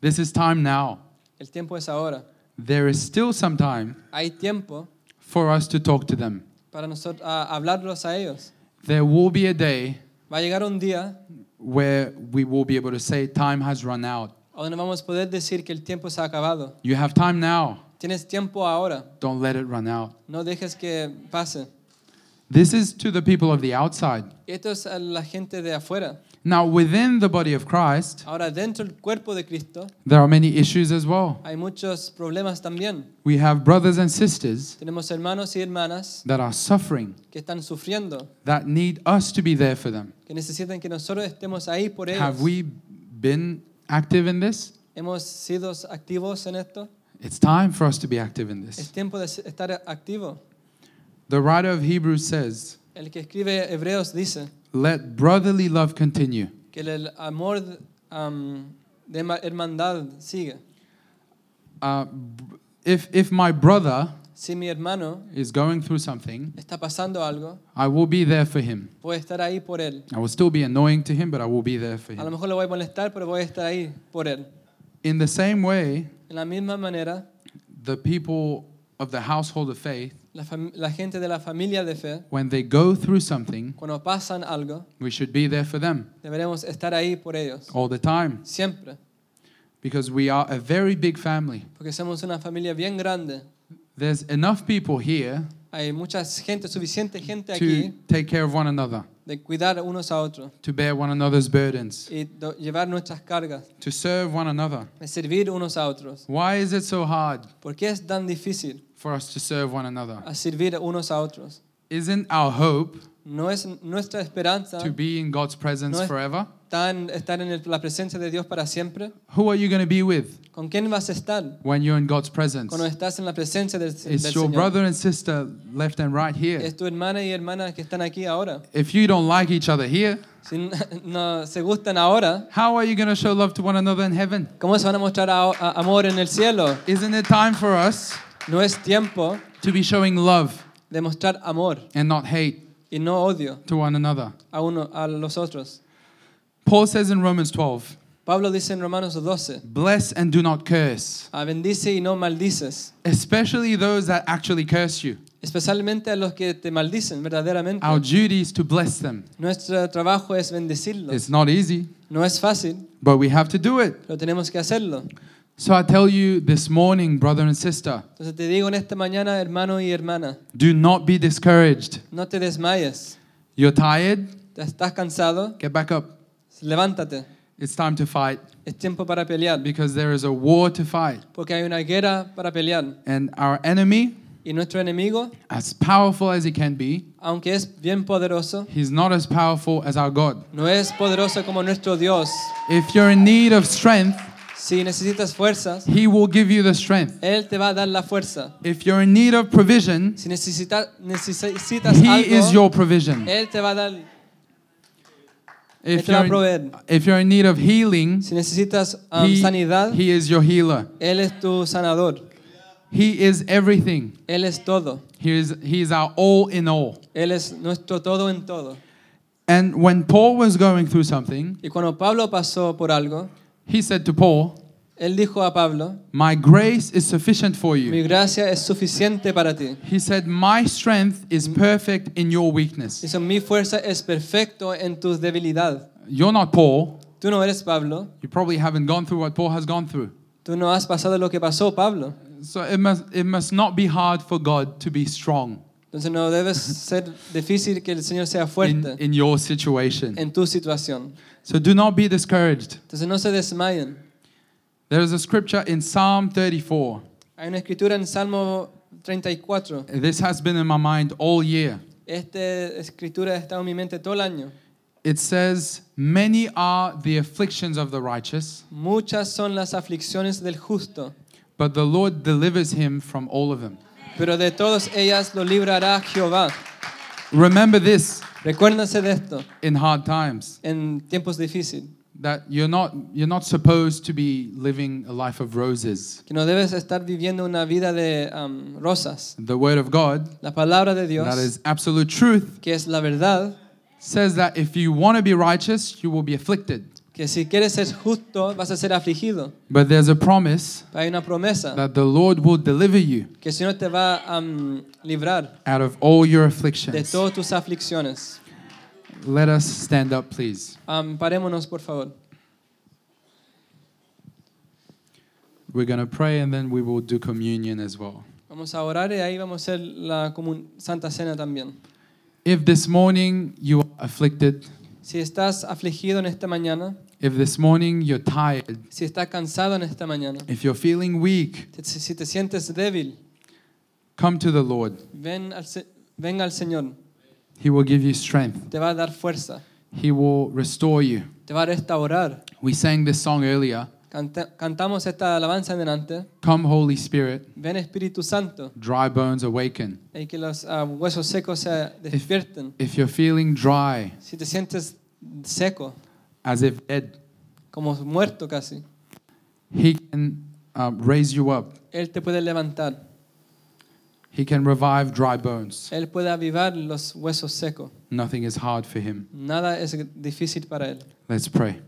This is time now. El tiempo es ahora. There is still some time Hay tiempo for us to talk to them. Para nosotros hablarlos a ellos. There will be a day Va a llegar un día where we will be able to say, Time has run out. donde vamos a poder decir que el tiempo se ha acabado. You have time now. Tienes tiempo ahora. Don't let it run out. No dejes que pase. This is to the people of the outside. Esto es a la gente de afuera. Now, within the body of Christ, Ahora, dentro del cuerpo de Cristo there are many issues as well. hay muchos problemas también. We have brothers and sisters Tenemos hermanos y hermanas that are suffering, que están sufriendo, that need us to be there for them. que necesitan que nosotros estemos ahí por ellos. Have we been active in this? ¿Hemos sido activos en esto? It's time for us to be active in Es this. tiempo de estar activo. The writer of Hebrews says, El que escribe Hebreos dice Let brotherly love continue. que el amor um, de hermandad sigue. Uh, if, if my brother Si mi hermano is going through something, está pasando algo, I will be there for him. voy a estar ahí por él. I will still be annoying to him, but I will be there for A lo him. mejor lo voy a molestar, pero voy a estar ahí por él. In the same way, En la misma manera, the people of the household of faith, la, la gente de la familia de fe, when they go through something, cuando pasan algo, we should be there for them deberemos estar ahí por ellos. all the time Siempre. because we are a very big family. Porque somos una familia bien grande. There's enough people here Hay mucha gente, suficiente gente to aquí take care of one another, de cuidar unos a otros to bear one another's burdens, y llevar nuestras cargas, to serve one another. de servir unos a otros. Why is it so hard ¿Por qué es tan difícil for us to serve one another? a servir unos a otros? Isn't our hope No es nuestra esperanza to be in God's presence No es- forever? tan, estar en el- la presencia de Dios para siempre. Who are you going to be with ¿Con quién vas a estar when you're in God's presence? cuando estás en la presencia del, del It's your Señor? brother and sister left and right here. Es tu hermana y hermana que están aquí ahora. If you don't like each other here, Si no se gustan ahora, how are you going to show love to one another in heaven? ¿cómo se van a mostrar a- a- amor en el cielo? Isn't it time for us No es tiempo to be showing love de mostrar amor and not hate y no odio to one another? a uno a los otros. Paul says in Romans 12, Pablo dice en Romanos 12, bless and do not curse, "Ah, bendice y no maldices, especially those that actually curse you. especialmente a los que te maldicen verdaderamente. Our duty is to bless them. Nuestro trabajo es bendecirlos. It's not easy, No es fácil, but we have to do it. pero tenemos que hacerlo. So I tell you this morning, brother and sister, Entonces te digo en esta mañana, hermano y hermana, do not be discouraged. no te desmayes. You're tired? ¿Te ¿Estás cansado? Get back up. Levántate. It's time to fight Es tiempo para pelear, because there is a war to fight. porque hay una guerra para pelear. And our enemy Y nuestro enemigo, as powerful as he can be, aunque es bien poderoso, he's not as powerful as our God. no es poderoso como nuestro Dios. If you're in need of strength, Si necesitas fuerzas, he will give you the strength. Él te va a dar la fuerza. If you're in need of provision, Si necesita- necesitas he algo, is your provision. Él te va a dar. If te va a you're, in, proveer. if you're in need of healing, Si necesitas um, he, sanidad, he is your healer. Él es tu sanador. He is everything. Él es todo. He is, he is our all in all. Él es nuestro todo en todo. And when Paul was going through something, Y cuando Pablo pasó por algo, he said to Paul, él dijo a Pablo, My grace is sufficient for you. mi gracia es suficiente para ti. He said, My strength is perfect in your weakness. Dice, mi fuerza es perfecto en tu debilidad. You're not Paul. Tú no eres Pablo. You probably haven't gone through what Paul has gone through. Tú no has pasado lo que pasó, Pablo. So it must, it must not be hard for God to be strong Entonces no debes ser difícil que el Señor sea in, in your situation. en tu situación. So do not be discouraged. Entonces no se desmayen. There is a scripture in Psalm 34. Hay una escritura en Salmo 34. This has been in my mind all year. Esta escritura ha estado en mi mente todo el año. It says, Many are the afflictions of the righteous, Muchas son las aflicciones del justo, but the Lord delivers him from all of them. Pero de todas ellas lo librará Jehová. Remember this Recuérdense de esto in hard times en tiempos difíciles, that you're not, you're not supposed to be living a life of roses. que no debes estar viviendo una vida de um, rosas. The Word of God, La palabra de Dios, that is absolute truth, que es la verdad, says that if you want to be righteous, you will be afflicted. Que si quieres ser justo vas a ser afligido. But there's a promise Hay una promesa that the Lord will deliver you que el Señor te va a um, librar out of all your de afflictions. todas tus aflicciones. Let us stand up, please. Um, parémonos, por favor. We're going to pray and then we will do communion as well. Vamos a orar y ahí vamos a hacer la comun- Santa Cena también. If this morning you are afflicted, Si estás afligido en esta mañana, if this morning you're tired, si estás cansado en esta mañana, if you're feeling weak, si te sientes débil, come to the Lord. ven al, venga al Señor. He will give you strength, Te va a dar fuerza, He will restore you. te va a restaurar. We sang this song earlier Canta- cantamos esta alabanza en delante. Come, Holy Spirit, Ven Espíritu Santo dry bones awaken. y que los ah, huesos secos se despierten. If you're feeling dry, Si te sientes seco, as if dead, como muerto casi, He can um, raise you up. Él te puede levantar. He can revive dry bones. Él puede avivar los huesos secos. Nothing is hard for Him. Nada es difícil para Él. Let's pray.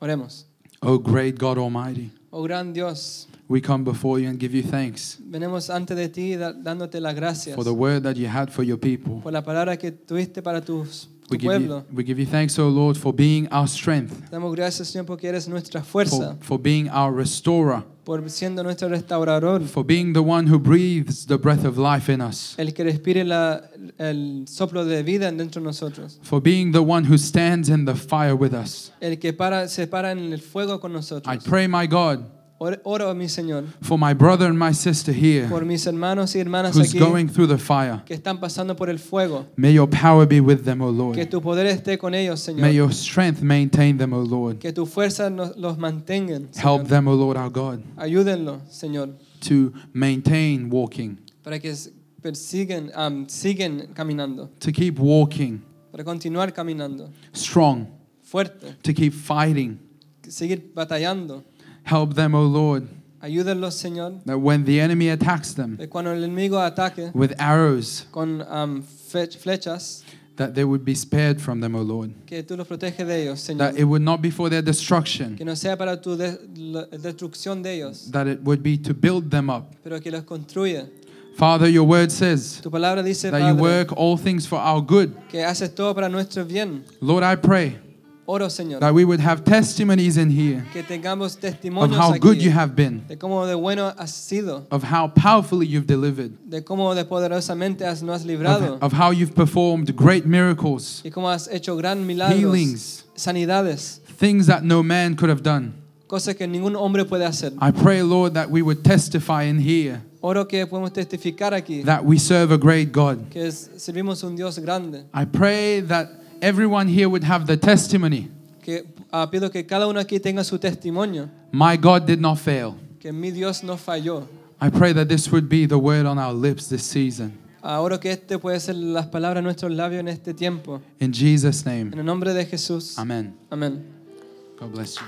Oremos. Oh, great God Almighty, Oh gran Dios, we come before you and give you thanks venimos ante de ti dándote las gracias for the word that you had for your people. por la palabra que tuviste para tus, We give, you, we give you thanks, O Lord, for being our strength, Damos gracias, Señor, porque eres nuestra for, fuerza, for being our restorer, por siendo nuestro restaurador, for being the one who breathes the breath of life in us, el que respire la- el soplo de vida dentro de nosotros, for being the one who stands in the fire with us. el que para, se para en el fuego con nosotros. I pray, my God, Oro, mi Señor, for my brother and my sister here por mis hermanos y hermanas who's aquí going through the fire. que están pasando por el fuego. May your power be with them, O Que Lord. tu poder esté con ellos, May your strength maintain them, O Lord. Que tu fuerza los mantengan. Help them, O Lord our God, Ayúdenlo, Señor, to maintain walking, para que persiguen, am, siguen caminando, to keep walking para continuar caminando, strong, fuerte, to keep fighting. seguir batallando. Help them, O Lord, Ayúdenlos, Señor, that when the enemy attacks them cuando el enemigo ataque with arrows, con um, fle- flechas, that they would be spared from them, O Lord. que tú los proteges de ellos, That it would not be for their destruction, Que no sea para tu de- destrucción de ellos, that it would be to build them up. pero que los. Father, your word says Tu dice, that you work all things for our good. que haces todo para nuestro bien. Lord, I pray Oro, Señor, that we would have testimonies in here que tengamos of how good you have been, de cómo de bueno has sido, of how powerfully you've delivered, de cómo de poderosamente has, nos has of, librado of how you've performed great miracles, y cómo has hecho gran milagros, healings, sanidades, things that no man could have done. cosas que ningún hombre puede hacer. I pray, Lord, that we would testify in here Oro que podemos testificar aquí that we serve a great God. que servimos un Dios grande. I pray that everyone here would have the testimony Que ah, pido que cada uno aquí tenga su testimonio, my God did not fail. que mi Dios no falló. I pray that this would be the word on our lips this season. Ah, Oro que este puede ser las palabras nuestros labios en este tiempo. In Jesus' name, En el nombre de Jesús. Amen. Amén. God bless you.